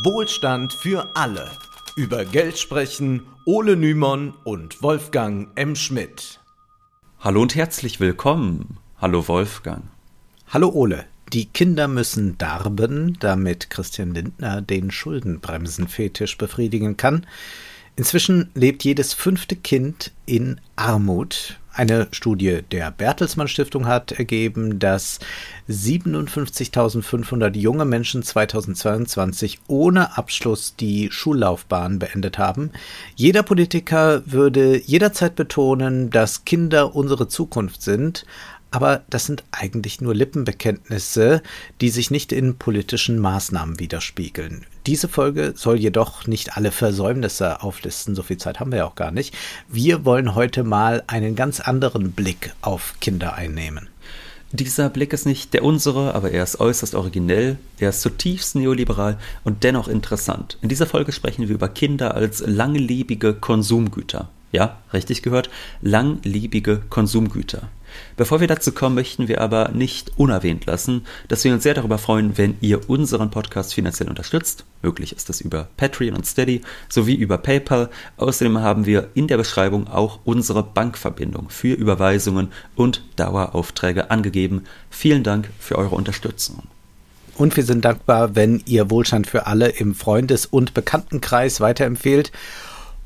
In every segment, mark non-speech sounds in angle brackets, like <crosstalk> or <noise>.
Wohlstand für alle. Über Geld sprechen Ole Nymon und Wolfgang M. Schmidt. Hallo und herzlich willkommen. Hallo Wolfgang. Hallo Ole. Die Kinder müssen darben, damit Christian Lindner den Schuldenbremsenfetisch befriedigen kann. Inzwischen lebt jedes fünfte Kind in Armut. Eine Studie der Bertelsmann Stiftung hat ergeben, dass 57.500 junge Menschen 2022 ohne Abschluss die Schullaufbahn beendet haben. Jeder Politiker würde jederzeit betonen, dass Kinder unsere Zukunft sind, aber das sind eigentlich nur Lippenbekenntnisse, die sich nicht in politischen Maßnahmen widerspiegeln. Diese Folge soll jedoch nicht alle Versäumnisse auflisten, so viel Zeit haben wir ja auch gar nicht. Wir wollen heute mal einen ganz anderen Blick auf Kinder einnehmen. Dieser Blick ist nicht der unsere, aber er ist äußerst originell, er ist zutiefst neoliberal und dennoch interessant. In dieser Folge sprechen wir über Kinder als langlebige Konsumgüter. Ja, richtig gehört, langlebige Konsumgüter. Bevor wir dazu kommen, möchten wir aber nicht unerwähnt lassen, dass wir uns sehr darüber freuen, wenn ihr unseren Podcast finanziell unterstützt. Möglich ist das über Patreon und Steady sowie über PayPal. Außerdem haben wir in der Beschreibung auch unsere Bankverbindung für Überweisungen und Daueraufträge angegeben. Vielen Dank für eure Unterstützung. Und wir sind dankbar, wenn ihr Wohlstand für alle im Freundes- und Bekanntenkreis weiterempfehlt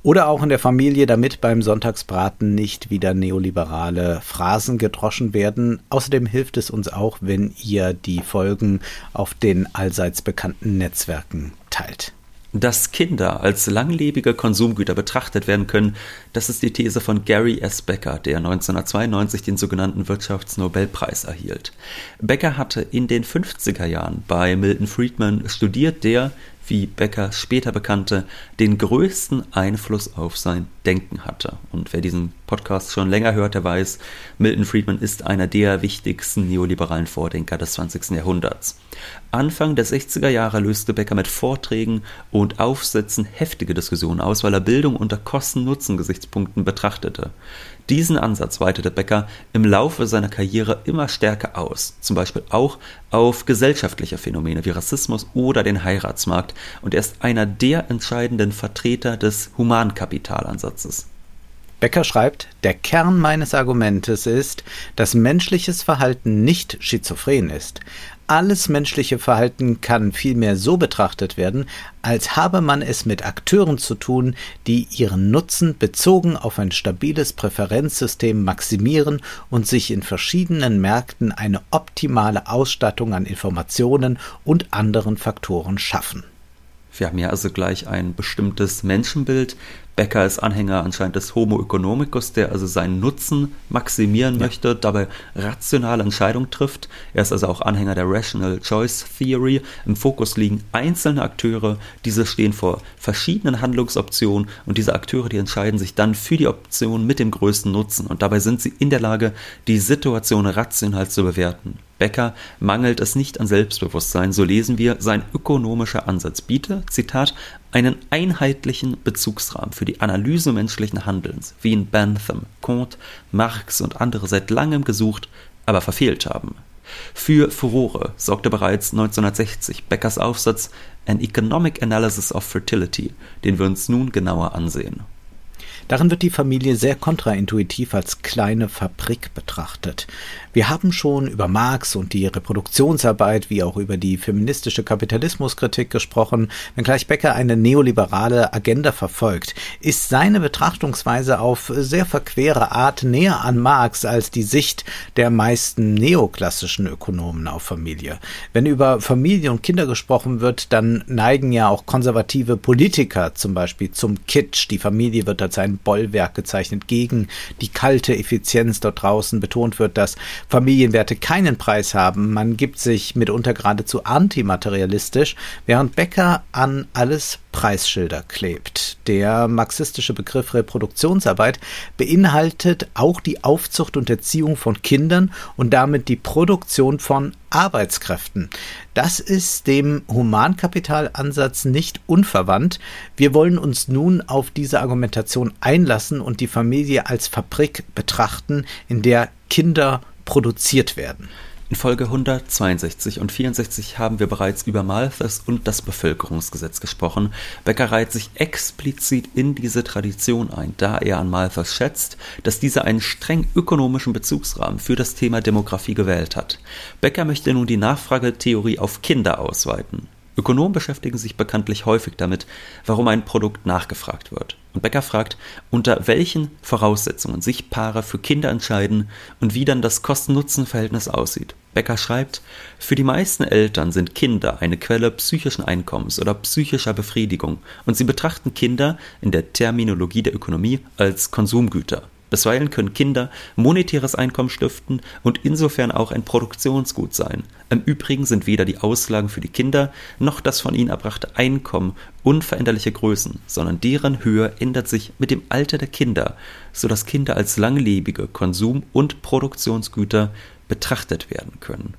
oder auch in der Familie, damit beim Sonntagsbraten nicht wieder neoliberale Phrasen gedroschen werden. Außerdem hilft es uns auch, wenn ihr die Folgen auf den allseits bekannten Netzwerken teilt. Dass Kinder als langlebige Konsumgüter betrachtet werden können, das ist die These von Gary S. Becker, der 1992 den sogenannten Wirtschaftsnobelpreis erhielt. Becker hatte in den 50er Jahren bei Milton Friedman studiert, der, wie Becker später bekannte, den größten Einfluss auf sein Denken hatte. Und wer diesen Podcast schon länger hört, der weiß, Milton Friedman ist einer der wichtigsten neoliberalen Vordenker des 20. Jahrhunderts. Anfang der 60er Jahre löste Becker mit Vorträgen und Aufsätzen heftige Diskussionen aus, weil er Bildung unter Kosten-Nutzen-Gesichtspunkten betrachtete. Diesen Ansatz weitete Becker im Laufe seiner Karriere immer stärker aus, zum Beispiel auch auf gesellschaftliche Phänomene wie Rassismus oder den Heiratsmarkt, und er ist einer der entscheidenden Vertreter des Humankapitalansatzes. Becker schreibt, der Kern meines Argumentes ist, dass menschliches Verhalten nicht schizophren ist. Alles menschliche Verhalten kann vielmehr so betrachtet werden, als habe man es mit Akteuren zu tun, die ihren Nutzen bezogen auf ein stabiles Präferenzsystem maximieren und sich in verschiedenen Märkten eine optimale Ausstattung an Informationen und anderen Faktoren schaffen. Wir haben ja also gleich ein bestimmtes Menschenbild, Becker ist Anhänger anscheinend des Homo economicus, der also seinen Nutzen maximieren ja. möchte, dabei rationale Entscheidungen trifft. Er ist also auch Anhänger der Rational Choice Theory. Im Fokus liegen einzelne Akteure, diese stehen vor verschiedenen Handlungsoptionen und diese Akteure, die entscheiden sich dann für die Option mit dem größten Nutzen und dabei sind sie in der Lage, die Situation rational zu bewerten. Becker mangelt es nicht an Selbstbewusstsein, so lesen wir, sein ökonomischer Ansatz biete, Zitat, einen einheitlichen Bezugsrahmen für die Analyse menschlichen Handelns, wie ihn Bentham, Comte, Marx und andere seit langem gesucht, aber verfehlt haben. Für Furore sorgte bereits 1960 Beckers Aufsatz An Economic Analysis of Fertility, den wir uns nun genauer ansehen. Darin wird die Familie sehr kontraintuitiv als kleine Fabrik betrachtet. Wir haben schon über Marx und die Reproduktionsarbeit wie auch über die feministische Kapitalismuskritik gesprochen. Wenngleich Becker eine neoliberale Agenda verfolgt, ist seine Betrachtungsweise auf sehr verquere Art näher an Marx als die Sicht der meisten neoklassischen Ökonomen auf Familie. Wenn über Familie und Kinder gesprochen wird, dann neigen ja auch konservative Politiker zum Beispiel zum Kitsch. Die Familie wird als ein Bollwerk gezeichnet gegen die kalte Effizienz dort draußen. Betont wird, dass Familienwerte keinen Preis haben. Man gibt sich mitunter geradezu antimaterialistisch, während Becker an alles Preisschilder klebt. Der marxistische Begriff Reproduktionsarbeit beinhaltet auch die Aufzucht und Erziehung von Kindern und damit die Produktion von Arbeitskräften. Das ist dem Humankapitalansatz nicht unverwandt. Wir wollen uns nun auf diese Argumentation einlassen und die Familie als Fabrik betrachten, in der Kinder produziert werden. In Folge 162 und 64 haben wir bereits über Malthus und das Bevölkerungsgesetz gesprochen. Becker reiht sich explizit in diese Tradition ein, da er an Malthus schätzt, dass dieser einen streng ökonomischen Bezugsrahmen für das Thema Demografie gewählt hat. Becker möchte nun die Nachfragetheorie auf Kinder ausweiten. Ökonomen beschäftigen sich bekanntlich häufig damit, warum ein Produkt nachgefragt wird. Und Becker fragt, unter welchen Voraussetzungen sich Paare für Kinder entscheiden und wie dann das Kosten-Nutzen-Verhältnis aussieht. Becker schreibt, für die meisten Eltern sind Kinder eine Quelle psychischen Einkommens oder psychischer Befriedigung und sie betrachten Kinder in der Terminologie der Ökonomie als Konsumgüter. Bisweilen können Kinder monetäres Einkommen stiften und insofern auch ein Produktionsgut sein. Im Übrigen sind weder die Auslagen für die Kinder noch das von ihnen erbrachte Einkommen unveränderliche Größen, sondern deren Höhe ändert sich mit dem Alter der Kinder, so dass Kinder als langlebige Konsum- und Produktionsgüter betrachtet werden können.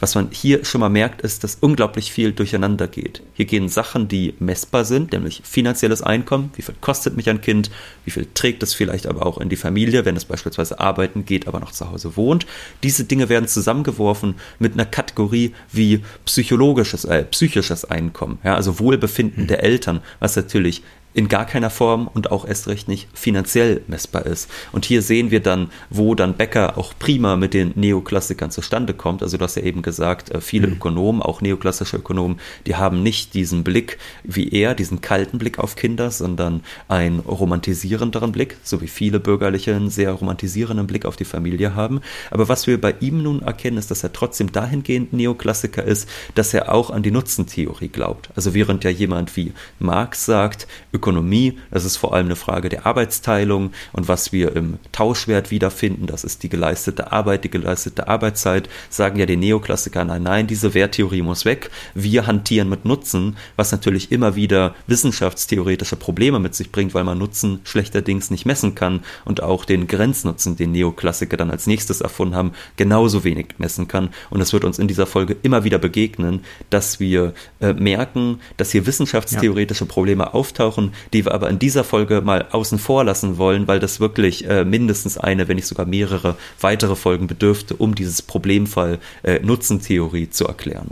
Was man hier schon mal merkt, ist, dass unglaublich viel durcheinander geht. Hier gehen Sachen, die messbar sind, nämlich finanzielles Einkommen, wie viel kostet mich ein Kind, wie viel trägt es vielleicht aber auch in die Familie, wenn es beispielsweise arbeiten geht, aber noch zu Hause wohnt. Diese Dinge werden zusammengeworfen mit einer Kategorie wie psychologisches, äh, psychisches Einkommen, ja, also Wohlbefinden der Eltern, was natürlich in gar keiner Form und auch erst recht nicht finanziell messbar ist. Und hier sehen wir dann, wo dann Becker auch prima mit den Neoklassikern zustande kommt. Also du hast ja eben gesagt, äh, viele mhm. Ökonomen, auch neoklassische Ökonomen, die haben nicht diesen Blick wie er, diesen kalten Blick auf Kinder, sondern einen romantisierenderen Blick, so wie viele Bürgerliche einen sehr romantisierenden Blick auf die Familie haben. Aber was wir bei ihm nun erkennen, ist, dass er trotzdem dahingehend Neoklassiker ist, dass er auch an die Nutzentheorie glaubt. Also während ja jemand wie Marx sagt, Ökonomie. Das ist vor allem eine Frage der Arbeitsteilung und was wir im Tauschwert wiederfinden. Das ist die geleistete Arbeit, die geleistete Arbeitszeit. Sagen ja die Neoklassiker, nein, nein, diese Werttheorie muss weg. Wir hantieren mit Nutzen, was natürlich immer wieder wissenschaftstheoretische Probleme mit sich bringt, weil man Nutzen schlechterdings nicht messen kann und auch den Grenznutzen, den Neoklassiker dann als nächstes erfunden haben, genauso wenig messen kann. Und es wird uns in dieser Folge immer wieder begegnen, dass wir äh, merken, dass hier wissenschaftstheoretische Probleme auftauchen, die wir aber in dieser Folge mal außen vor lassen wollen, weil das wirklich äh, mindestens eine, wenn nicht sogar mehrere weitere Folgen bedürfte, um dieses Problemfall äh, Nutzentheorie zu erklären.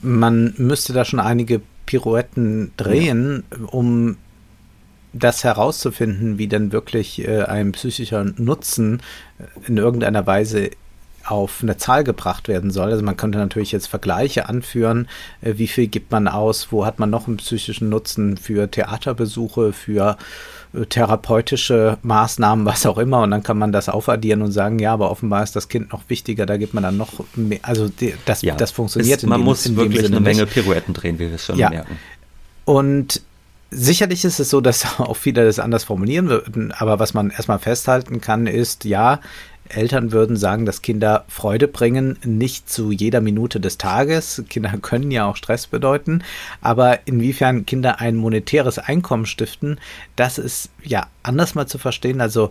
Man müsste da schon einige Pirouetten drehen, ja. um das herauszufinden, wie denn wirklich äh, ein psychischer Nutzen äh, in irgendeiner Weise auf eine Zahl gebracht werden soll. Also man könnte natürlich jetzt Vergleiche anführen, äh, wie viel gibt man aus, wo hat man noch einen psychischen Nutzen für Theaterbesuche, für äh, therapeutische Maßnahmen, was auch immer. Und dann kann man das aufaddieren und sagen, ja, aber offenbar ist das Kind noch wichtiger, da gibt man dann noch mehr. Also das, ja, das funktioniert. Ist, man dem, muss wirklich eine Menge Pirouetten drehen, wie wir es schon ja. merken. Und Sicherlich ist es so, dass <laughs> auch viele das anders formulieren würden, aber was man erstmal festhalten kann, ist, ja, Eltern würden sagen, dass Kinder Freude bringen, nicht zu jeder Minute des Tages. Kinder <laughs> können ja auch Stress bedeuten, aber inwiefern Kinder ein monetäres Einkommen stiften, das ist ja anders mal zu verstehen. Also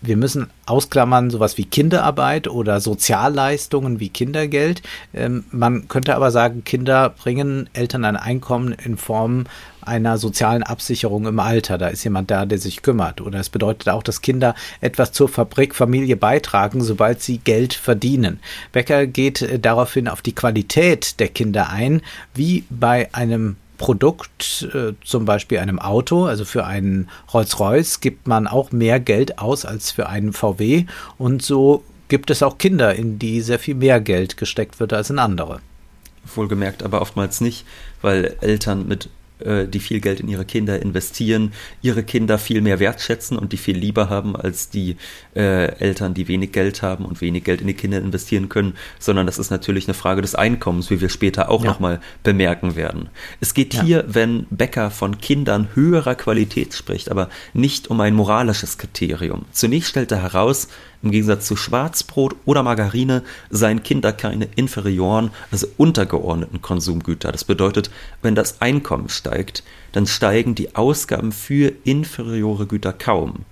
wir müssen ausklammern sowas wie Kinderarbeit oder Sozialleistungen wie Kindergeld. Ähm, man könnte aber sagen, Kinder bringen Eltern ein Einkommen in Form einer sozialen Absicherung im Alter. Da ist jemand da, der sich kümmert. Oder es bedeutet auch, dass Kinder etwas zur Fabrikfamilie beitragen, sobald sie Geld verdienen. Becker geht äh, daraufhin auf die Qualität der Kinder ein, wie bei einem Produkt, äh, zum Beispiel einem Auto, also für einen Rolls-Royce gibt man auch mehr Geld aus als für einen VW und so gibt es auch Kinder, in die sehr viel mehr Geld gesteckt wird als in andere. Wohlgemerkt, aber oftmals nicht, weil Eltern mit die viel Geld in ihre Kinder investieren, ihre Kinder viel mehr wertschätzen und die viel lieber haben als die äh, Eltern, die wenig Geld haben und wenig Geld in die Kinder investieren können, sondern das ist natürlich eine Frage des Einkommens, wie wir später auch ja. nochmal bemerken werden. Es geht ja. hier, wenn Becker von Kindern höherer Qualität spricht, aber nicht um ein moralisches Kriterium. Zunächst stellt er heraus, im Gegensatz zu Schwarzbrot oder Margarine seien Kinder keine inferioren, also untergeordneten Konsumgüter. Das bedeutet, wenn das Einkommen steigt, dann steigen die Ausgaben für inferiore Güter kaum.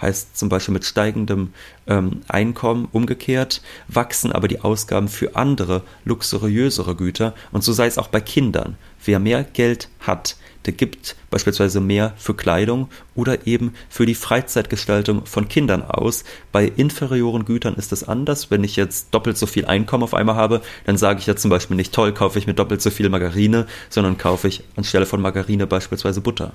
heißt zum Beispiel mit steigendem ähm, Einkommen umgekehrt, wachsen aber die Ausgaben für andere, luxuriösere Güter und so sei es auch bei Kindern. Wer mehr Geld hat, der gibt beispielsweise mehr für Kleidung oder eben für die Freizeitgestaltung von Kindern aus. Bei inferioren Gütern ist es anders. Wenn ich jetzt doppelt so viel Einkommen auf einmal habe, dann sage ich ja zum Beispiel nicht toll, kaufe ich mir doppelt so viel Margarine, sondern kaufe ich anstelle von Margarine beispielsweise Butter.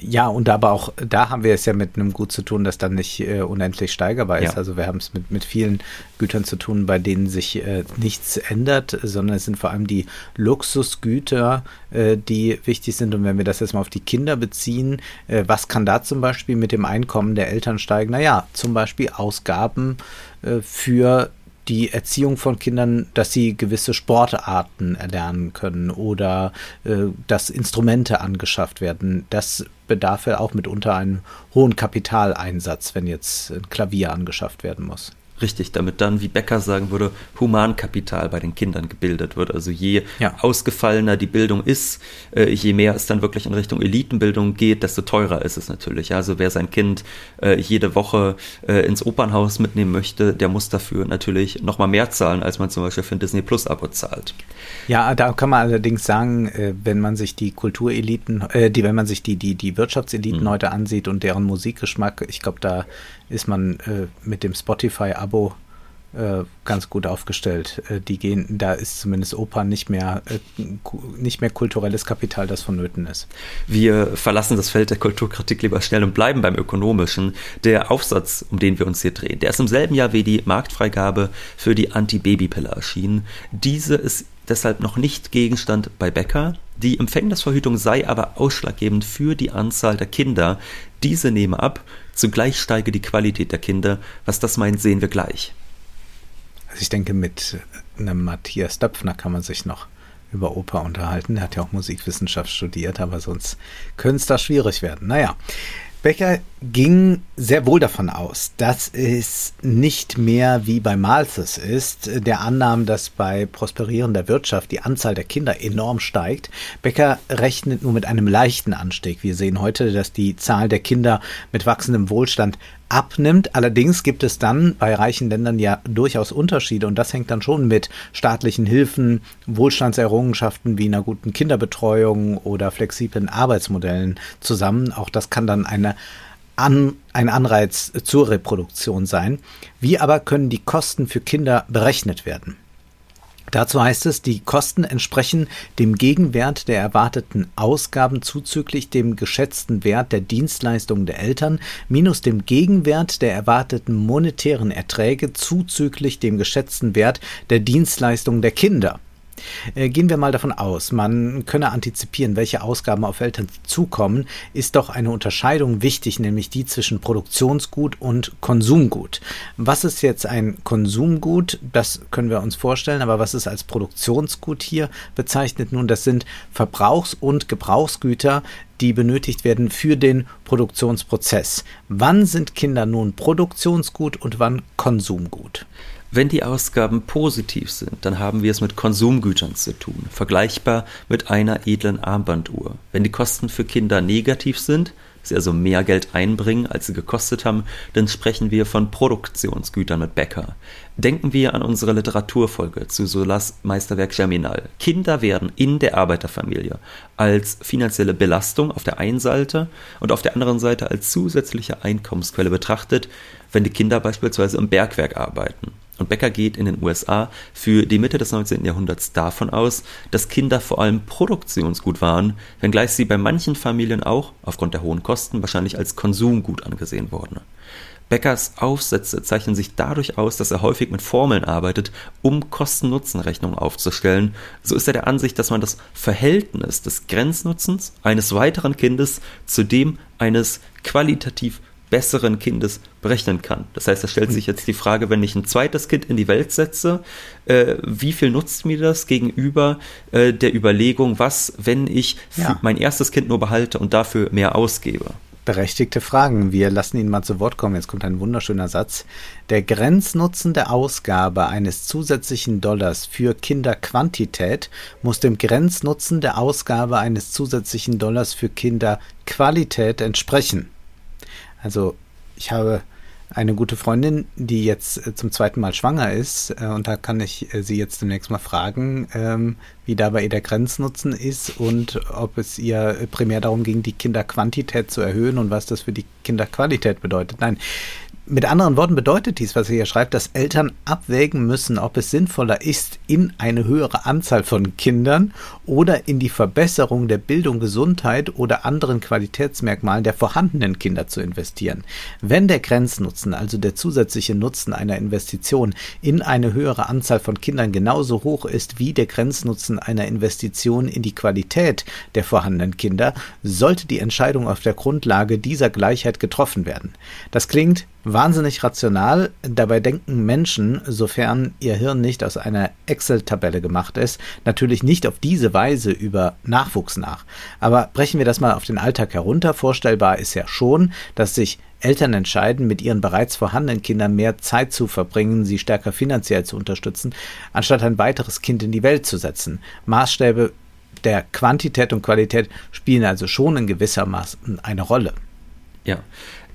Ja, und aber auch da haben wir es ja mit einem Gut zu tun, das dann nicht äh, unendlich steigerbar ist. Ja. Also wir haben es mit, mit vielen Gütern zu tun, bei denen sich äh, nichts ändert, sondern es sind vor allem die Luxusgüter, äh, die wichtig sind. Und wenn wir das jetzt mal auf die Kinder beziehen, äh, was kann da zum Beispiel mit dem Einkommen der Eltern steigen? Naja, zum Beispiel Ausgaben äh, für die Erziehung von Kindern, dass sie gewisse Sportarten erlernen können oder äh, dass Instrumente angeschafft werden. Das bedarf ja auch mitunter einem hohen Kapitaleinsatz, wenn jetzt ein Klavier angeschafft werden muss. Richtig, damit dann, wie Becker sagen würde, Humankapital bei den Kindern gebildet wird. Also je ja. ausgefallener die Bildung ist, äh, je mehr es dann wirklich in Richtung Elitenbildung geht, desto teurer ist es natürlich. Also wer sein Kind äh, jede Woche äh, ins Opernhaus mitnehmen möchte, der muss dafür natürlich nochmal mehr zahlen, als man zum Beispiel für ein Disney Plus Abo zahlt. Ja, da kann man allerdings sagen, wenn man sich die Kultureliten, die, wenn man sich die, die, die Wirtschaftseliten mhm. heute ansieht und deren Musikgeschmack, ich glaube, da ist man äh, mit dem Spotify-Abo äh, ganz gut aufgestellt. Äh, die gehen, da ist zumindest Oper nicht mehr, äh, nicht mehr kulturelles Kapital, das vonnöten ist. Wir verlassen das Feld der Kulturkritik lieber schnell und bleiben beim Ökonomischen. Der Aufsatz, um den wir uns hier drehen, der ist im selben Jahr wie die Marktfreigabe für die Anti-Baby-Pille erschienen. Diese ist deshalb noch nicht Gegenstand bei Becker. Die Empfängnisverhütung sei aber ausschlaggebend für die Anzahl der Kinder. Diese nehme ab, zugleich steige die Qualität der Kinder. Was das meint, sehen wir gleich. Also ich denke, mit einem Matthias Döpfner kann man sich noch über Oper unterhalten. Er hat ja auch Musikwissenschaft studiert, aber sonst könnte es da schwierig werden. Naja, Becker ging sehr wohl davon aus, dass es nicht mehr wie bei Malthus ist, der Annahme, dass bei prosperierender Wirtschaft die Anzahl der Kinder enorm steigt. Becker rechnet nur mit einem leichten Anstieg. Wir sehen heute, dass die Zahl der Kinder mit wachsendem Wohlstand abnimmt. Allerdings gibt es dann bei reichen Ländern ja durchaus Unterschiede und das hängt dann schon mit staatlichen Hilfen, Wohlstandserrungenschaften wie einer guten Kinderbetreuung oder flexiblen Arbeitsmodellen zusammen. Auch das kann dann eine an, ein Anreiz zur Reproduktion sein. Wie aber können die Kosten für Kinder berechnet werden? Dazu heißt es, die Kosten entsprechen dem Gegenwert der erwarteten Ausgaben zuzüglich dem geschätzten Wert der Dienstleistungen der Eltern minus dem Gegenwert der erwarteten monetären Erträge zuzüglich dem geschätzten Wert der Dienstleistungen der Kinder. Äh, gehen wir mal davon aus, man könne antizipieren, welche Ausgaben auf Eltern zukommen, ist doch eine Unterscheidung wichtig, nämlich die zwischen Produktionsgut und Konsumgut. Was ist jetzt ein Konsumgut? Das können wir uns vorstellen, aber was ist als Produktionsgut hier bezeichnet? Nun, das sind Verbrauchs- und Gebrauchsgüter, die benötigt werden für den Produktionsprozess. Wann sind Kinder nun Produktionsgut und wann Konsumgut? Wenn die Ausgaben positiv sind, dann haben wir es mit Konsumgütern zu tun, vergleichbar mit einer edlen Armbanduhr. Wenn die Kosten für Kinder negativ sind, sie also mehr Geld einbringen, als sie gekostet haben, dann sprechen wir von Produktionsgütern mit Bäcker. Denken wir an unsere Literaturfolge zu Solas Meisterwerk Germinal. Kinder werden in der Arbeiterfamilie als finanzielle Belastung auf der einen Seite und auf der anderen Seite als zusätzliche Einkommensquelle betrachtet, wenn die Kinder beispielsweise im Bergwerk arbeiten. Und Becker geht in den USA für die Mitte des 19. Jahrhunderts davon aus, dass Kinder vor allem Produktionsgut waren, wenngleich sie bei manchen Familien auch, aufgrund der hohen Kosten, wahrscheinlich als Konsumgut angesehen wurden. Beckers Aufsätze zeichnen sich dadurch aus, dass er häufig mit Formeln arbeitet, um Kosten-Nutzen-Rechnungen aufzustellen. So ist er der Ansicht, dass man das Verhältnis des Grenznutzens eines weiteren Kindes zu dem eines qualitativ besseren Kindes berechnen kann. Das heißt, da stellt sich jetzt die Frage, wenn ich ein zweites Kind in die Welt setze, äh, wie viel nutzt mir das gegenüber äh, der Überlegung, was, wenn ich ja. mein erstes Kind nur behalte und dafür mehr ausgebe? Berechtigte Fragen. Wir lassen ihn mal zu Wort kommen. Jetzt kommt ein wunderschöner Satz. Der Grenznutzen der Ausgabe eines zusätzlichen Dollars für Kinderquantität muss dem Grenznutzen der Ausgabe eines zusätzlichen Dollars für Kinderqualität entsprechen. Also ich habe eine gute Freundin, die jetzt äh, zum zweiten Mal schwanger ist. Äh, und da kann ich äh, sie jetzt demnächst mal fragen, ähm, wie da bei ihr der Grenznutzen ist und ob es ihr primär darum ging, die Kinderquantität zu erhöhen und was das für die Kinderqualität bedeutet. Nein, mit anderen Worten bedeutet dies, was er hier schreibt, dass Eltern abwägen müssen, ob es sinnvoller ist, in eine höhere Anzahl von Kindern oder in die Verbesserung der Bildung, Gesundheit oder anderen Qualitätsmerkmalen der vorhandenen Kinder zu investieren. Wenn der Grenznutzen, also der zusätzliche Nutzen einer Investition in eine höhere Anzahl von Kindern genauso hoch ist wie der Grenznutzen einer Investition in die Qualität der vorhandenen Kinder, sollte die Entscheidung auf der Grundlage dieser Gleichheit getroffen werden. Das klingt wahnsinnig rational. Dabei denken Menschen, sofern ihr Hirn nicht aus einer Excel-Tabelle gemacht ist, natürlich nicht auf diese Weise über Nachwuchs nach. Aber brechen wir das mal auf den Alltag herunter. Vorstellbar ist ja schon, dass sich Eltern entscheiden, mit ihren bereits vorhandenen Kindern mehr Zeit zu verbringen, sie stärker finanziell zu unterstützen, anstatt ein weiteres Kind in die Welt zu setzen. Maßstäbe der Quantität und Qualität spielen also schon in gewisser Maßen eine Rolle. Ja,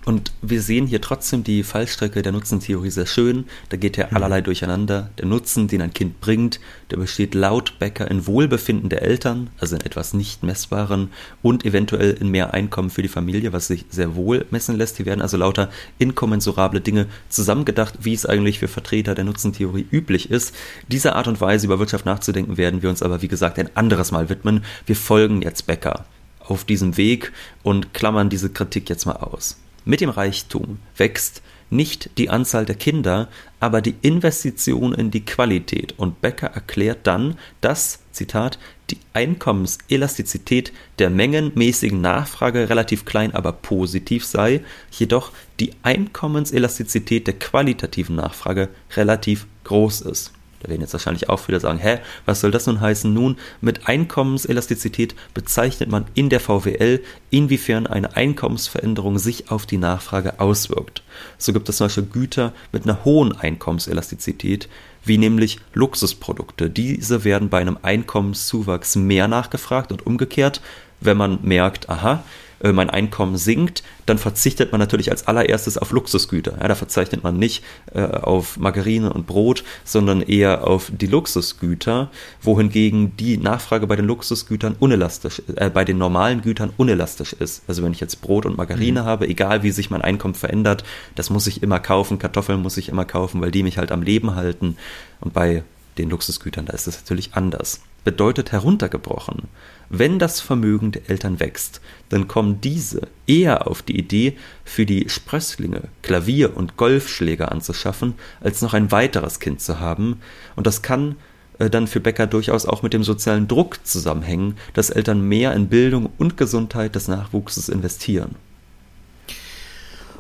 und wir sehen hier trotzdem die Fallstrecke der Nutzentheorie sehr schön. Da geht ja mhm. allerlei durcheinander. Der Nutzen, den ein Kind bringt, der besteht laut Becker in Wohlbefinden der Eltern, also in etwas nicht messbaren und eventuell in mehr Einkommen für die Familie, was sich sehr wohl messen lässt. Hier werden also lauter inkommensurable Dinge zusammengedacht, wie es eigentlich für Vertreter der Nutzentheorie üblich ist. Dieser Art und Weise über Wirtschaft nachzudenken werden wir uns aber, wie gesagt, ein anderes Mal widmen. Wir folgen jetzt Becker auf diesem Weg und klammern diese Kritik jetzt mal aus. Mit dem Reichtum wächst nicht die Anzahl der Kinder, aber die Investition in die Qualität. Und Becker erklärt dann, dass, Zitat, die Einkommenselastizität der mengenmäßigen Nachfrage relativ klein, aber positiv sei, jedoch die Einkommenselastizität der qualitativen Nachfrage relativ groß ist. Da werden jetzt wahrscheinlich auch viele sagen, hä, was soll das nun heißen? Nun, mit Einkommenselastizität bezeichnet man in der VWL, inwiefern eine Einkommensveränderung sich auf die Nachfrage auswirkt. So gibt es zum Beispiel Güter mit einer hohen Einkommenselastizität, wie nämlich Luxusprodukte. Diese werden bei einem Einkommenszuwachs mehr nachgefragt und umgekehrt, wenn man merkt, aha, äh, mein Einkommen sinkt, dann verzichtet man natürlich als allererstes auf Luxusgüter. Ja, da verzeichnet man nicht äh, auf Margarine und Brot, sondern eher auf die Luxusgüter, wohingegen die Nachfrage bei den Luxusgütern unelastisch, äh, bei den normalen Gütern unelastisch ist. Also wenn ich jetzt Brot und Margarine mhm. habe, egal wie sich mein Einkommen verändert, das muss ich immer kaufen, Kartoffeln muss ich immer kaufen, weil die mich halt am Leben halten. Und bei den Luxusgütern, da ist es natürlich anders. Bedeutet heruntergebrochen. Wenn das Vermögen der Eltern wächst, dann kommen diese eher auf die Idee, für die Sprösslinge Klavier und Golfschläger anzuschaffen, als noch ein weiteres Kind zu haben, und das kann äh, dann für Becker durchaus auch mit dem sozialen Druck zusammenhängen, dass Eltern mehr in Bildung und Gesundheit des Nachwuchses investieren.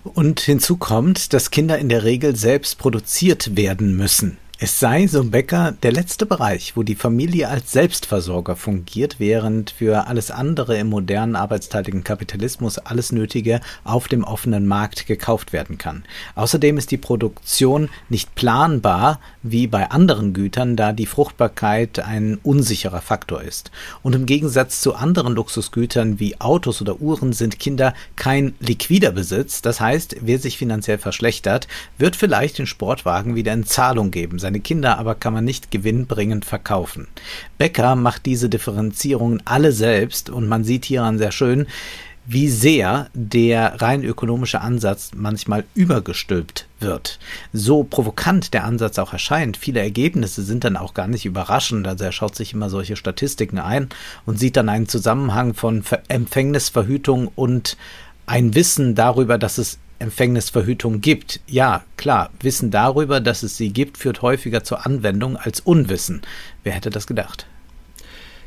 Und hinzu kommt, dass Kinder in der Regel selbst produziert werden müssen. Es sei, so Becker, der letzte Bereich, wo die Familie als Selbstversorger fungiert, während für alles andere im modernen arbeitsteiligen Kapitalismus alles Nötige auf dem offenen Markt gekauft werden kann. Außerdem ist die Produktion nicht planbar wie bei anderen Gütern, da die Fruchtbarkeit ein unsicherer Faktor ist. Und im Gegensatz zu anderen Luxusgütern wie Autos oder Uhren sind Kinder kein liquider Besitz. Das heißt, wer sich finanziell verschlechtert, wird vielleicht den Sportwagen wieder in Zahlung geben seine Kinder aber kann man nicht gewinnbringend verkaufen. Becker macht diese Differenzierungen alle selbst und man sieht hieran sehr schön, wie sehr der rein ökonomische Ansatz manchmal übergestülpt wird. So provokant der Ansatz auch erscheint, viele Ergebnisse sind dann auch gar nicht überraschend. Also er schaut sich immer solche Statistiken ein und sieht dann einen Zusammenhang von Empfängnisverhütung und ein Wissen darüber, dass es Empfängnisverhütung gibt. Ja, klar, Wissen darüber, dass es sie gibt, führt häufiger zur Anwendung als Unwissen. Wer hätte das gedacht?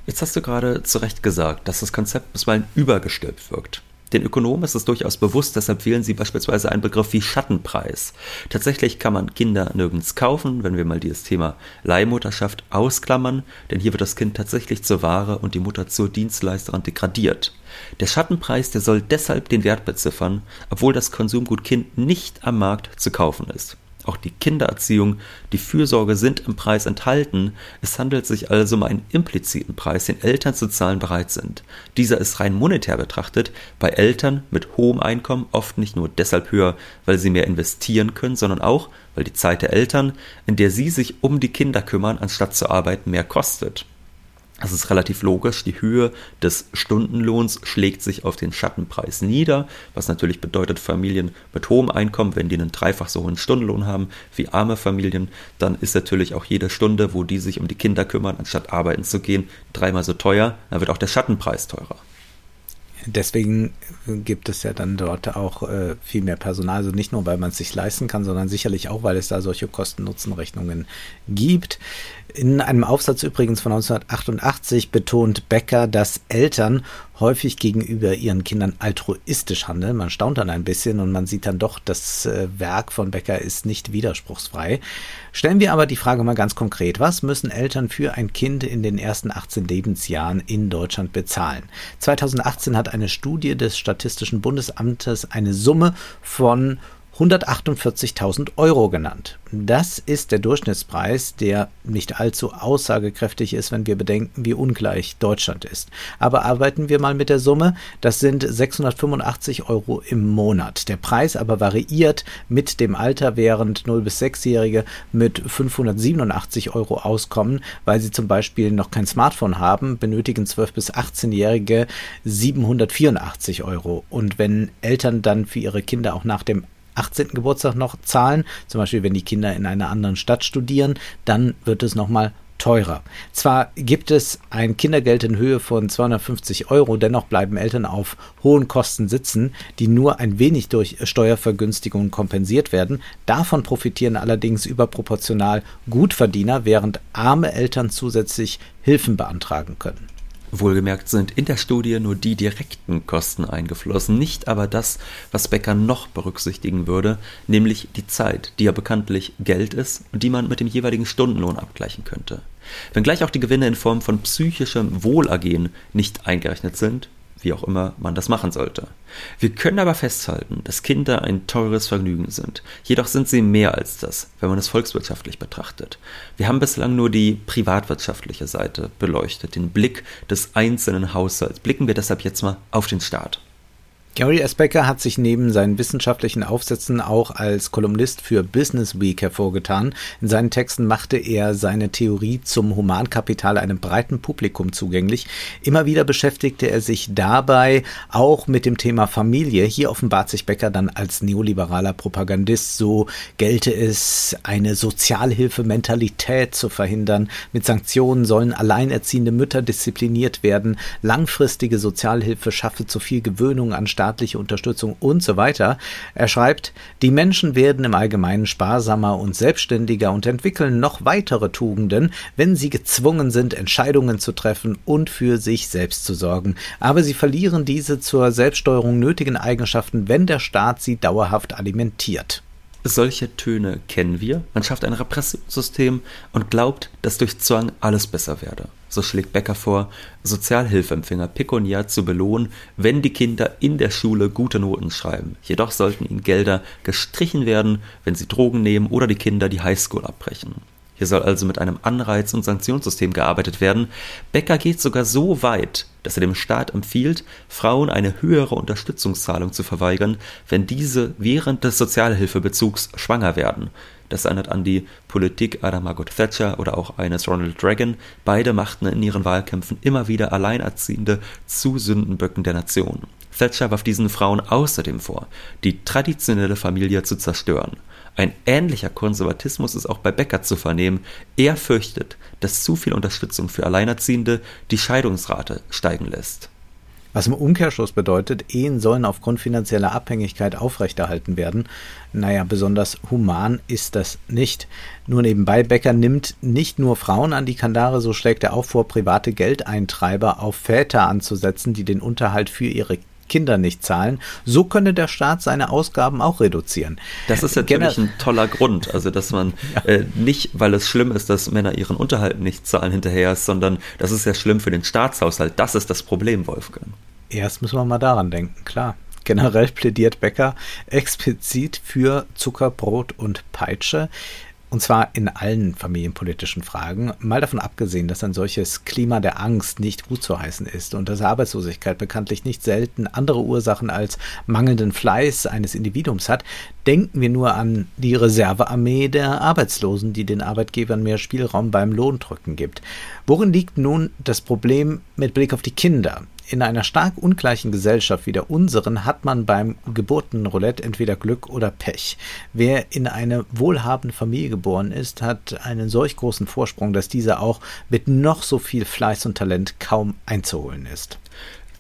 Jetzt hast du gerade zu Recht gesagt, dass das Konzept bisweilen übergestülpt wirkt. Den Ökonomen ist es durchaus bewusst, deshalb wählen sie beispielsweise einen Begriff wie Schattenpreis. Tatsächlich kann man Kinder nirgends kaufen, wenn wir mal dieses Thema Leihmutterschaft ausklammern, denn hier wird das Kind tatsächlich zur Ware und die Mutter zur Dienstleisterin degradiert. Der Schattenpreis, der soll deshalb den Wert beziffern, obwohl das Konsumgut Kind nicht am Markt zu kaufen ist. Auch die Kindererziehung, die Fürsorge sind im Preis enthalten. Es handelt sich also um einen impliziten Preis, den Eltern zu zahlen bereit sind. Dieser ist rein monetär betrachtet bei Eltern mit hohem Einkommen oft nicht nur deshalb höher, weil sie mehr investieren können, sondern auch, weil die Zeit der Eltern, in der sie sich um die Kinder kümmern, anstatt zu arbeiten, mehr kostet. Das ist relativ logisch. Die Höhe des Stundenlohns schlägt sich auf den Schattenpreis nieder, was natürlich bedeutet, Familien mit hohem Einkommen, wenn die einen dreifach so hohen Stundenlohn haben wie arme Familien, dann ist natürlich auch jede Stunde, wo die sich um die Kinder kümmern, anstatt arbeiten zu gehen, dreimal so teuer. Dann wird auch der Schattenpreis teurer. Deswegen gibt es ja dann dort auch äh, viel mehr Personal. Also nicht nur, weil man es sich leisten kann, sondern sicherlich auch, weil es da solche Kosten-Nutzen-Rechnungen gibt. In einem Aufsatz übrigens von 1988 betont Becker, dass Eltern häufig gegenüber ihren Kindern altruistisch handeln. Man staunt dann ein bisschen und man sieht dann doch, das äh, Werk von Becker ist nicht widerspruchsfrei. Stellen wir aber die Frage mal ganz konkret. Was müssen Eltern für ein Kind in den ersten 18 Lebensjahren in Deutschland bezahlen? 2018 hat eine Studie des Statistischen Bundesamtes eine Summe von 148.000 Euro genannt. Das ist der Durchschnittspreis, der nicht allzu aussagekräftig ist, wenn wir bedenken, wie ungleich Deutschland ist. Aber arbeiten wir mal mit der Summe. Das sind 685 Euro im Monat. Der Preis aber variiert mit dem Alter, während 0 bis 6-Jährige mit 587 Euro auskommen, weil sie zum Beispiel noch kein Smartphone haben, benötigen 12 bis 18-Jährige 784 Euro. Und wenn Eltern dann für ihre Kinder auch nach dem 18. Geburtstag noch zahlen, zum Beispiel wenn die Kinder in einer anderen Stadt studieren, dann wird es nochmal teurer. Zwar gibt es ein Kindergeld in Höhe von 250 Euro, dennoch bleiben Eltern auf hohen Kosten sitzen, die nur ein wenig durch Steuervergünstigungen kompensiert werden. Davon profitieren allerdings überproportional Gutverdiener, während arme Eltern zusätzlich Hilfen beantragen können. Wohlgemerkt sind in der Studie nur die direkten Kosten eingeflossen, nicht aber das, was Becker noch berücksichtigen würde, nämlich die Zeit, die ja bekanntlich Geld ist und die man mit dem jeweiligen Stundenlohn abgleichen könnte. Wenngleich auch die Gewinne in Form von psychischem Wohlergehen nicht eingerechnet sind, wie auch immer man das machen sollte. Wir können aber festhalten, dass Kinder ein teures Vergnügen sind. Jedoch sind sie mehr als das, wenn man es volkswirtschaftlich betrachtet. Wir haben bislang nur die privatwirtschaftliche Seite beleuchtet, den Blick des einzelnen Haushalts. Blicken wir deshalb jetzt mal auf den Staat. Gary S. Becker hat sich neben seinen wissenschaftlichen Aufsätzen auch als Kolumnist für Business Week hervorgetan. In seinen Texten machte er seine Theorie zum Humankapital einem breiten Publikum zugänglich. Immer wieder beschäftigte er sich dabei auch mit dem Thema Familie. Hier offenbart sich Becker dann als neoliberaler Propagandist. So gelte es, eine Sozialhilfementalität zu verhindern. Mit Sanktionen sollen alleinerziehende Mütter diszipliniert werden. Langfristige Sozialhilfe schaffe zu viel Gewöhnung an staatliche Unterstützung und so weiter. Er schreibt, die Menschen werden im Allgemeinen sparsamer und selbstständiger und entwickeln noch weitere Tugenden, wenn sie gezwungen sind, Entscheidungen zu treffen und für sich selbst zu sorgen. Aber sie verlieren diese zur Selbststeuerung nötigen Eigenschaften, wenn der Staat sie dauerhaft alimentiert. Solche Töne kennen wir. Man schafft ein Repressionssystem und glaubt, dass durch Zwang alles besser werde. So schlägt Becker vor, Sozialhilfeempfänger pekuniär zu belohnen, wenn die Kinder in der Schule gute Noten schreiben. Jedoch sollten ihnen Gelder gestrichen werden, wenn sie Drogen nehmen oder die Kinder die Highschool abbrechen. Hier soll also mit einem Anreiz- und Sanktionssystem gearbeitet werden. Becker geht sogar so weit, dass er dem Staat empfiehlt, Frauen eine höhere Unterstützungszahlung zu verweigern, wenn diese während des Sozialhilfebezugs schwanger werden. Das erinnert an die Politik einer Margaret Thatcher oder auch eines Ronald Reagan. Beide machten in ihren Wahlkämpfen immer wieder Alleinerziehende zu Sündenböcken der Nation. Thatcher warf diesen Frauen außerdem vor, die traditionelle Familie zu zerstören. Ein ähnlicher Konservatismus ist auch bei Becker zu vernehmen. Er fürchtet, dass zu viel Unterstützung für Alleinerziehende die Scheidungsrate steigen lässt. Was im Umkehrschluss bedeutet, Ehen sollen aufgrund finanzieller Abhängigkeit aufrechterhalten werden. Naja, besonders human ist das nicht. Nur nebenbei, Becker nimmt nicht nur Frauen an die Kandare, so schlägt er auch vor, private Geldeintreiber auf Väter anzusetzen, die den Unterhalt für ihre Kinder nicht zahlen. So könne der Staat seine Ausgaben auch reduzieren. Das ist natürlich Gener ein toller Grund. Also, dass man <laughs> ja. äh, nicht, weil es schlimm ist, dass Männer ihren Unterhalt nicht zahlen hinterher ist, sondern das ist ja schlimm für den Staatshaushalt. Das ist das Problem, Wolfgang. Erst müssen wir mal daran denken, klar. Generell plädiert Becker explizit für Zuckerbrot und Peitsche. Und zwar in allen familienpolitischen Fragen, mal davon abgesehen, dass ein solches Klima der Angst nicht gut zu heißen ist und dass Arbeitslosigkeit bekanntlich nicht selten andere Ursachen als mangelnden Fleiß eines Individuums hat, denken wir nur an die Reservearmee der Arbeitslosen, die den Arbeitgebern mehr Spielraum beim Lohndrücken gibt. Worin liegt nun das Problem mit Blick auf die Kinder? In einer stark ungleichen Gesellschaft wie der unseren hat man beim Geburtenroulette entweder Glück oder Pech. Wer in eine wohlhabende Familie geboren ist, hat einen solch großen Vorsprung, dass dieser auch mit noch so viel Fleiß und Talent kaum einzuholen ist.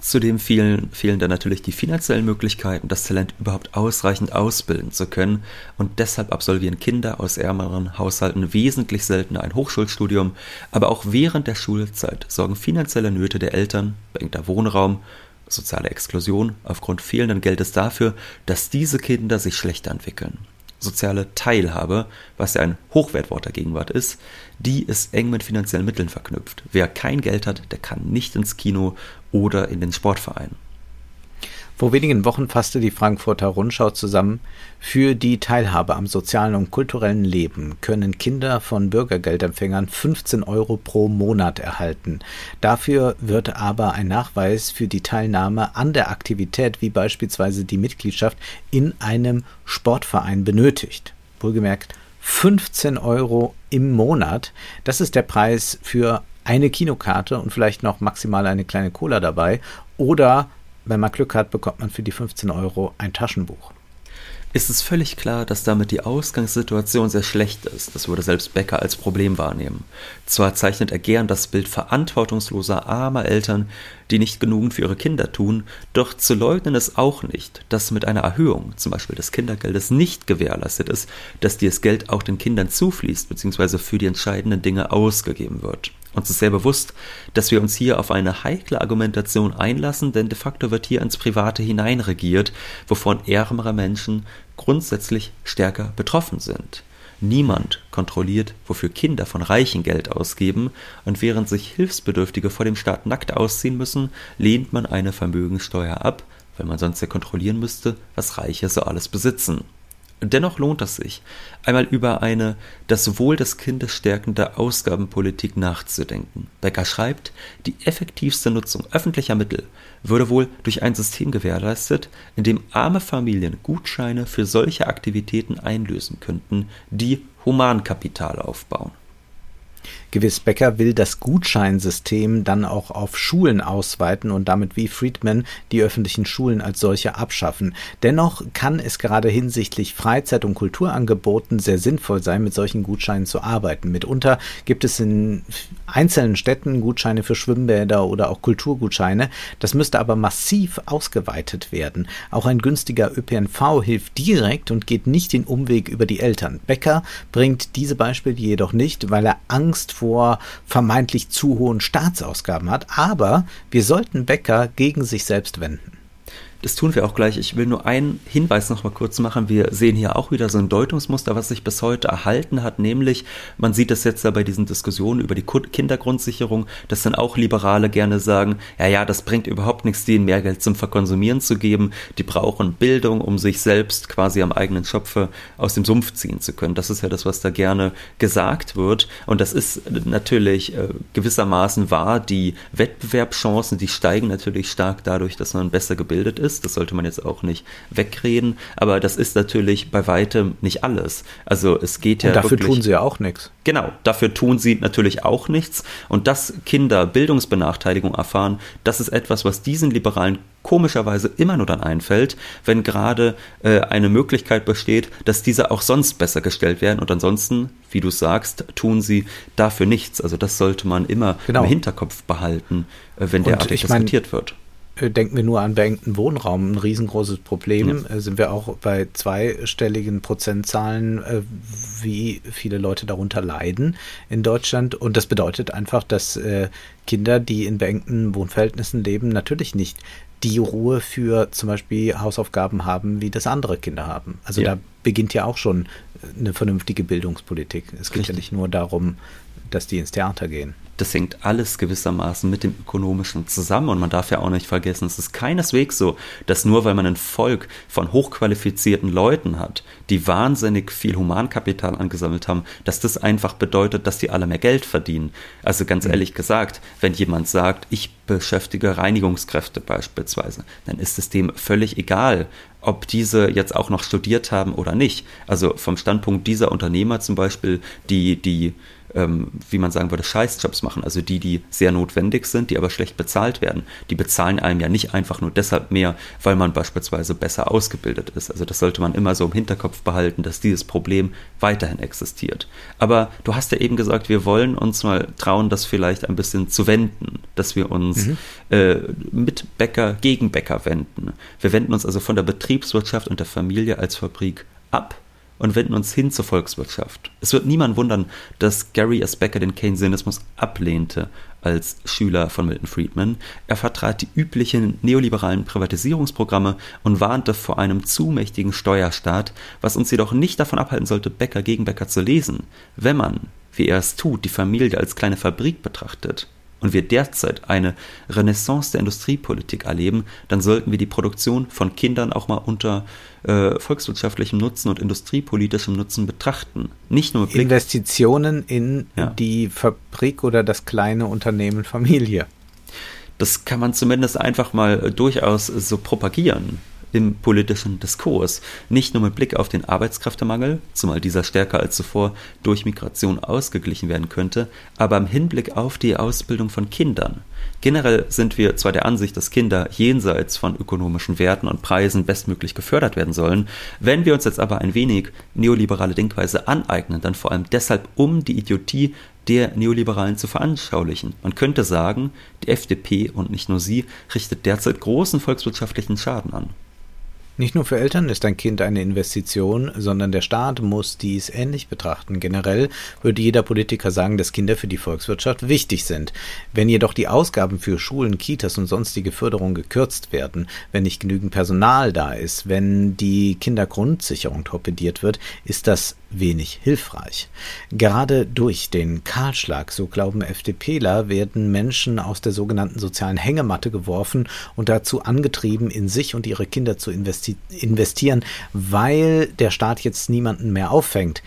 Zudem fehlen, fehlen dann natürlich die finanziellen Möglichkeiten, das Talent überhaupt ausreichend ausbilden zu können. Und deshalb absolvieren Kinder aus ärmeren Haushalten wesentlich seltener ein Hochschulstudium, aber auch während der Schulzeit sorgen finanzielle Nöte der Eltern, beengter Wohnraum, soziale Exklusion aufgrund fehlenden Geldes dafür, dass diese Kinder sich schlechter entwickeln soziale Teilhabe, was ja ein Hochwertwort der Gegenwart ist, die ist eng mit finanziellen Mitteln verknüpft. Wer kein Geld hat, der kann nicht ins Kino oder in den Sportverein. Vor wenigen Wochen fasste die Frankfurter Rundschau zusammen, für die Teilhabe am sozialen und kulturellen Leben können Kinder von Bürgergeldempfängern 15 Euro pro Monat erhalten. Dafür wird aber ein Nachweis für die Teilnahme an der Aktivität, wie beispielsweise die Mitgliedschaft in einem Sportverein benötigt. Wohlgemerkt 15 Euro im Monat. Das ist der Preis für eine Kinokarte und vielleicht noch maximal eine kleine Cola dabei oder wenn man Glück hat, bekommt man für die 15 Euro ein Taschenbuch. Ist es völlig klar, dass damit die Ausgangssituation sehr schlecht ist. Das würde selbst Becker als Problem wahrnehmen. Zwar zeichnet er gern das Bild verantwortungsloser, armer Eltern, die nicht genug für ihre Kinder tun, doch zu leugnen ist auch nicht, dass mit einer Erhöhung, zum Beispiel des Kindergeldes, nicht gewährleistet ist, dass dieses Geld auch den Kindern zufließt bzw. für die entscheidenden Dinge ausgegeben wird. Uns ist sehr bewusst, dass wir uns hier auf eine heikle Argumentation einlassen, denn de facto wird hier ins Private hineinregiert, wovon ärmere Menschen grundsätzlich stärker betroffen sind. Niemand kontrolliert, wofür Kinder von Reichen Geld ausgeben, und während sich Hilfsbedürftige vor dem Staat nackt ausziehen müssen, lehnt man eine Vermögenssteuer ab, weil man sonst ja kontrollieren müsste, was Reiche so alles besitzen. Dennoch lohnt es sich, einmal über eine das Wohl des Kindes stärkende Ausgabenpolitik nachzudenken. Becker schreibt, die effektivste Nutzung öffentlicher Mittel würde wohl durch ein System gewährleistet, in dem arme Familien Gutscheine für solche Aktivitäten einlösen könnten, die Humankapital aufbauen. Gewiss, Becker will das Gutscheinsystem dann auch auf Schulen ausweiten und damit wie Friedman die öffentlichen Schulen als solche abschaffen. Dennoch kann es gerade hinsichtlich Freizeit- und Kulturangeboten sehr sinnvoll sein, mit solchen Gutscheinen zu arbeiten. Mitunter gibt es in einzelnen Städten Gutscheine für Schwimmbäder oder auch Kulturgutscheine. Das müsste aber massiv ausgeweitet werden. Auch ein günstiger ÖPNV hilft direkt und geht nicht den Umweg über die Eltern. Becker bringt diese Beispiele jedoch nicht, weil er Angst vor vermeintlich zu hohen Staatsausgaben hat, aber wir sollten Becker gegen sich selbst wenden. Das tun wir auch gleich. Ich will nur einen Hinweis noch mal kurz machen. Wir sehen hier auch wieder so ein Deutungsmuster, was sich bis heute erhalten hat, nämlich man sieht das jetzt ja bei diesen Diskussionen über die Kindergrundsicherung, dass dann auch Liberale gerne sagen, ja, ja, das bringt überhaupt nichts, denen mehr Geld zum Verkonsumieren zu geben. Die brauchen Bildung, um sich selbst quasi am eigenen Schopfe aus dem Sumpf ziehen zu können. Das ist ja das, was da gerne gesagt wird. Und das ist natürlich äh, gewissermaßen wahr. Die Wettbewerbschancen, die steigen natürlich stark dadurch, dass man besser gebildet ist ist. Das sollte man jetzt auch nicht wegreden. Aber das ist natürlich bei weitem nicht alles. Also es geht ja. Und dafür wirklich, tun sie ja auch nichts. Genau, dafür tun sie natürlich auch nichts. Und dass Kinder Bildungsbenachteiligung erfahren, das ist etwas, was diesen Liberalen komischerweise immer nur dann einfällt, wenn gerade äh, eine Möglichkeit besteht, dass diese auch sonst besser gestellt werden. Und ansonsten, wie du sagst, tun sie dafür nichts. Also das sollte man immer genau. im Hinterkopf behalten, äh, wenn derartig diskutiert wird. Äh, denken wir nur an beengten Wohnraum, ein riesengroßes Problem. Ja. Äh, sind wir auch bei zweistelligen Prozentzahlen, äh, wie viele Leute darunter leiden in Deutschland. Und das bedeutet einfach, dass Kinder, die in beengten Wohnverhältnissen leben, natürlich nicht die Ruhe für zum Beispiel Hausaufgaben haben, wie das andere Kinder haben. Also ja. da beginnt ja auch schon eine vernünftige Bildungspolitik. Es geht Richtig. ja nicht nur darum, dass die ins Theater gehen das hängt alles gewissermaßen mit dem Ökonomischen zusammen. Und man darf ja auch nicht vergessen, es ist keineswegs so, dass nur weil man ein Volk von hochqualifizierten Leuten hat, die wahnsinnig viel Humankapital angesammelt haben, dass das einfach bedeutet, dass die alle mehr Geld verdienen. Also ganz mhm. ehrlich gesagt, wenn jemand sagt, ich beschäftige Reinigungskräfte beispielsweise, dann ist es dem völlig egal, ob diese jetzt auch noch studiert haben oder nicht. Also vom Standpunkt dieser Unternehmer zum Beispiel, die, die ähm, wie man sagen würde, Scheißjobs machen. Also die, die sehr notwendig sind, die aber schlecht bezahlt werden. Die bezahlen einem ja nicht einfach nur deshalb mehr, weil man beispielsweise besser ausgebildet ist. Also das sollte man immer so im Hinterkopf behalten, dass dieses Problem weiterhin existiert. Aber du hast ja eben gesagt, wir wollen uns mal trauen, das vielleicht ein bisschen zu wenden, dass wir uns mhm. äh, mit Bäcker gegen Bäcker wenden. Wir wenden uns also von der Betriebswirtschaft und der Familie als Fabrik ab und wenden uns hin zur Volkswirtschaft. Es wird niemand wundern, dass Gary S. Becker den Keynesianismus ablehnte als Schüler von Milton Friedman. Er vertrat die üblichen neoliberalen Privatisierungsprogramme und warnte vor einem zu mächtigen Steuerstaat, was uns jedoch nicht davon abhalten sollte, Becker gegen Becker zu lesen, wenn man, wie er es tut, die Familie als kleine Fabrik betrachtet und wir derzeit eine Renaissance der Industriepolitik erleben, dann sollten wir die Produktion von Kindern auch mal unter äh, volkswirtschaftlichem Nutzen und industriepolitischem Nutzen betrachten. Nicht nur Blick Investitionen in ja. die Fabrik oder das kleine Unternehmen Familie. Das kann man zumindest einfach mal durchaus so propagieren im politischen Diskurs. Nicht nur mit Blick auf den Arbeitskräftemangel, zumal dieser stärker als zuvor durch Migration ausgeglichen werden könnte, aber im Hinblick auf die Ausbildung von Kindern. Generell sind wir zwar der Ansicht, dass Kinder jenseits von ökonomischen Werten und Preisen bestmöglich gefördert werden sollen, wenn wir uns jetzt aber ein wenig neoliberale Denkweise aneignen, dann vor allem deshalb, um die Idiotie der Neoliberalen zu veranschaulichen. Man könnte sagen, die FDP und nicht nur sie richtet derzeit großen volkswirtschaftlichen Schaden an. Nicht nur für Eltern ist ein Kind eine Investition, sondern der Staat muss dies ähnlich betrachten. Generell würde jeder Politiker sagen, dass Kinder für die Volkswirtschaft wichtig sind. Wenn jedoch die Ausgaben für Schulen, Kitas und sonstige Förderung gekürzt werden, wenn nicht genügend Personal da ist, wenn die Kindergrundsicherung torpediert wird, ist das wenig hilfreich. Gerade durch den Kahlschlag, so glauben FDPler, werden Menschen aus der sogenannten sozialen Hängematte geworfen und dazu angetrieben, in sich und ihre Kinder zu investieren, weil der Staat jetzt niemanden mehr auffängt.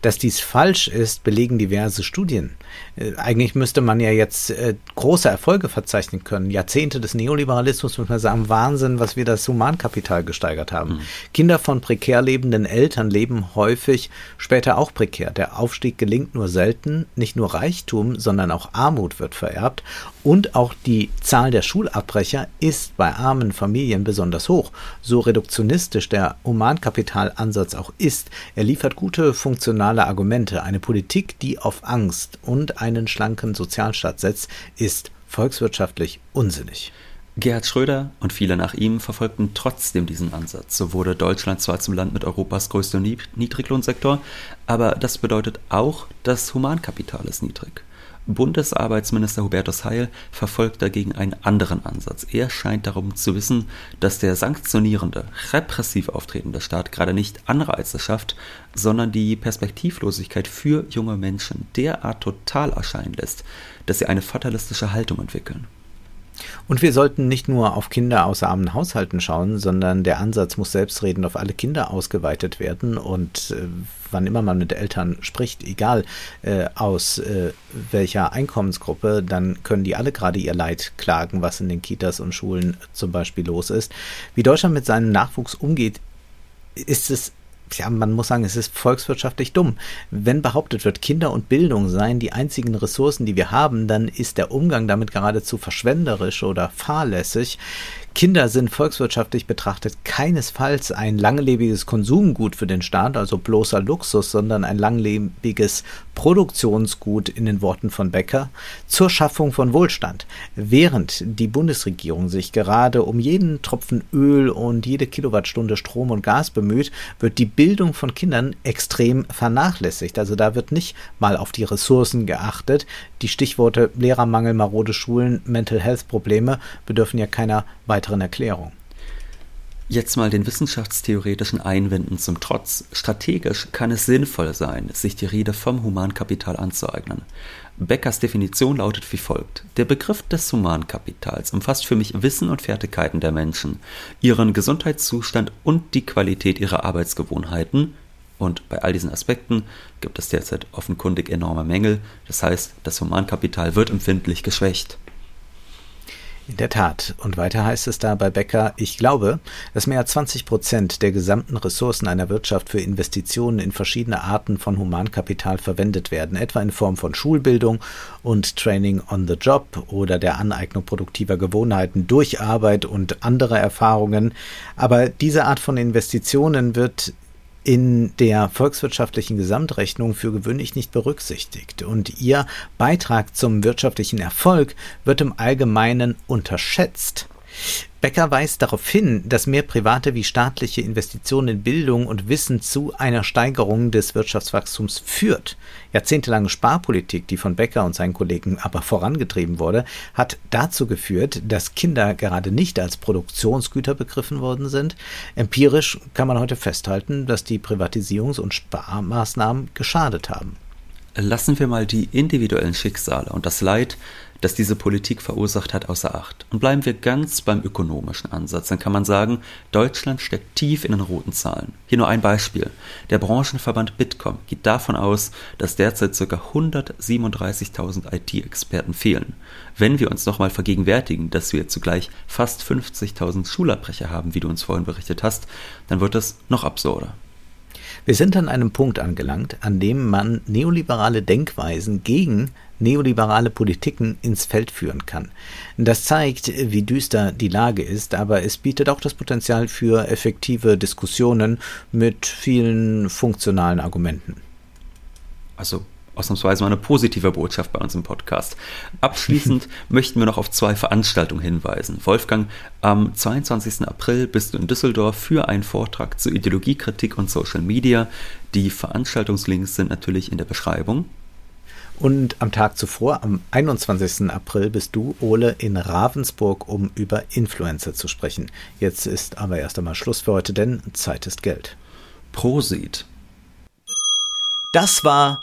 Dass dies falsch ist, belegen diverse Studien. Äh, eigentlich müsste man ja jetzt äh, große Erfolge verzeichnen können. Jahrzehnte des Neoliberalismus, muss man sagen, Wahnsinn, was wir das Humankapital gesteigert haben. Mhm. Kinder von prekär lebenden Eltern leben häufig später auch prekär. Der Aufstieg gelingt nur selten. Nicht nur Reichtum, sondern auch Armut wird vererbt. Und auch die Zahl der Schulabbrecher ist bei armen Familien besonders hoch. So reduktionistisch der Humankapitalansatz auch ist, er liefert gute funktionale Argumente. Eine Politik, die auf Angst und einen schlanken Sozialstaat setzt, ist volkswirtschaftlich unsinnig. Gerhard Schröder und viele nach ihm verfolgten trotzdem diesen Ansatz. So wurde Deutschland zwar zum Land mit Europas größtem Niedriglohnsektor, aber das bedeutet auch, das Humankapital ist niedrig. Bundesarbeitsminister Hubertus Heil verfolgt dagegen einen anderen Ansatz. Er scheint darum zu wissen, dass der sanktionierende, repressiv auftretende Staat gerade nicht Anreize schafft, sondern die Perspektivlosigkeit für junge Menschen derart total erscheinen lässt, dass sie eine fatalistische Haltung entwickeln. Und wir sollten nicht nur auf Kinder aus armen Haushalten schauen, sondern der Ansatz muss selbstredend auf alle Kinder ausgeweitet werden. Und äh, wann immer man mit Eltern spricht, egal äh, aus äh, welcher Einkommensgruppe, dann können die alle gerade ihr Leid klagen, was in den Kitas und Schulen zum Beispiel los ist. Wie Deutschland mit seinem Nachwuchs umgeht, ist es ja, man muss sagen, es ist volkswirtschaftlich dumm. Wenn behauptet wird, Kinder und Bildung seien die einzigen Ressourcen, die wir haben, dann ist der Umgang damit geradezu verschwenderisch oder fahrlässig. Kinder sind volkswirtschaftlich betrachtet keinesfalls ein langlebiges Konsumgut für den Staat, also bloßer Luxus, sondern ein langlebiges Produktionsgut in den Worten von Becker zur Schaffung von Wohlstand. Während die Bundesregierung sich gerade um jeden Tropfen Öl und jede Kilowattstunde Strom und Gas bemüht, wird die Bildung von Kindern extrem vernachlässigt. Also da wird nicht mal auf die Ressourcen geachtet. Die Stichworte Lehrermangel, marode Schulen, Mental Health Probleme bedürfen ja keiner weiteren Erklärung. Jetzt mal den wissenschaftstheoretischen Einwänden zum Trotz. Strategisch kann es sinnvoll sein, sich die Rede vom Humankapital anzueignen. Beckers Definition lautet wie folgt. Der Begriff des Humankapitals umfasst für mich Wissen und Fertigkeiten der Menschen, ihren Gesundheitszustand und die Qualität ihrer Arbeitsgewohnheiten. Und bei all diesen Aspekten gibt es derzeit offenkundig enorme Mängel. Das heißt, das Humankapital wird empfindlich geschwächt. In der Tat. Und weiter heißt es da bei Becker, ich glaube, dass mehr als 20 Prozent der gesamten Ressourcen einer Wirtschaft für Investitionen in verschiedene Arten von Humankapital verwendet werden, etwa in Form von Schulbildung und Training on the Job oder der Aneignung produktiver Gewohnheiten durch Arbeit und andere Erfahrungen. Aber diese Art von Investitionen wird in der volkswirtschaftlichen Gesamtrechnung für gewöhnlich nicht berücksichtigt und ihr Beitrag zum wirtschaftlichen Erfolg wird im Allgemeinen unterschätzt. Becker weist darauf hin, dass mehr private wie staatliche Investitionen in Bildung und Wissen zu einer Steigerung des Wirtschaftswachstums führt. Jahrzehntelange Sparpolitik, die von Becker und seinen Kollegen aber vorangetrieben wurde, hat dazu geführt, dass Kinder gerade nicht als Produktionsgüter begriffen worden sind. Empirisch kann man heute festhalten, dass die Privatisierungs- und Sparmaßnahmen geschadet haben. Lassen wir mal die individuellen Schicksale und das Leid das diese Politik verursacht hat, außer Acht. Und bleiben wir ganz beim ökonomischen Ansatz, dann kann man sagen, Deutschland steckt tief in den roten Zahlen. Hier nur ein Beispiel. Der Branchenverband Bitkom geht davon aus, dass derzeit ca. 137.000 IT-Experten fehlen. Wenn wir uns nochmal vergegenwärtigen, dass wir zugleich fast 50.000 Schulabbrecher haben, wie du uns vorhin berichtet hast, dann wird das noch absurder. Wir sind an einem Punkt angelangt, an dem man neoliberale Denkweisen gegen neoliberale Politiken ins Feld führen kann. Das zeigt, wie düster die Lage ist, aber es bietet auch das Potenzial für effektive Diskussionen mit vielen funktionalen Argumenten. Also ausnahmsweise mal eine positive Botschaft bei uns im Podcast. Abschließend <laughs> möchten wir noch auf zwei Veranstaltungen hinweisen. Wolfgang, am 22. April bist du in Düsseldorf für einen Vortrag zur Ideologiekritik und Social Media. Die Veranstaltungslinks sind natürlich in der Beschreibung. Und am Tag zuvor, am 21. April, bist du, Ole, in Ravensburg, um über Influencer zu sprechen. Jetzt ist aber erst einmal Schluss für heute, denn Zeit ist Geld. Prosit. Das war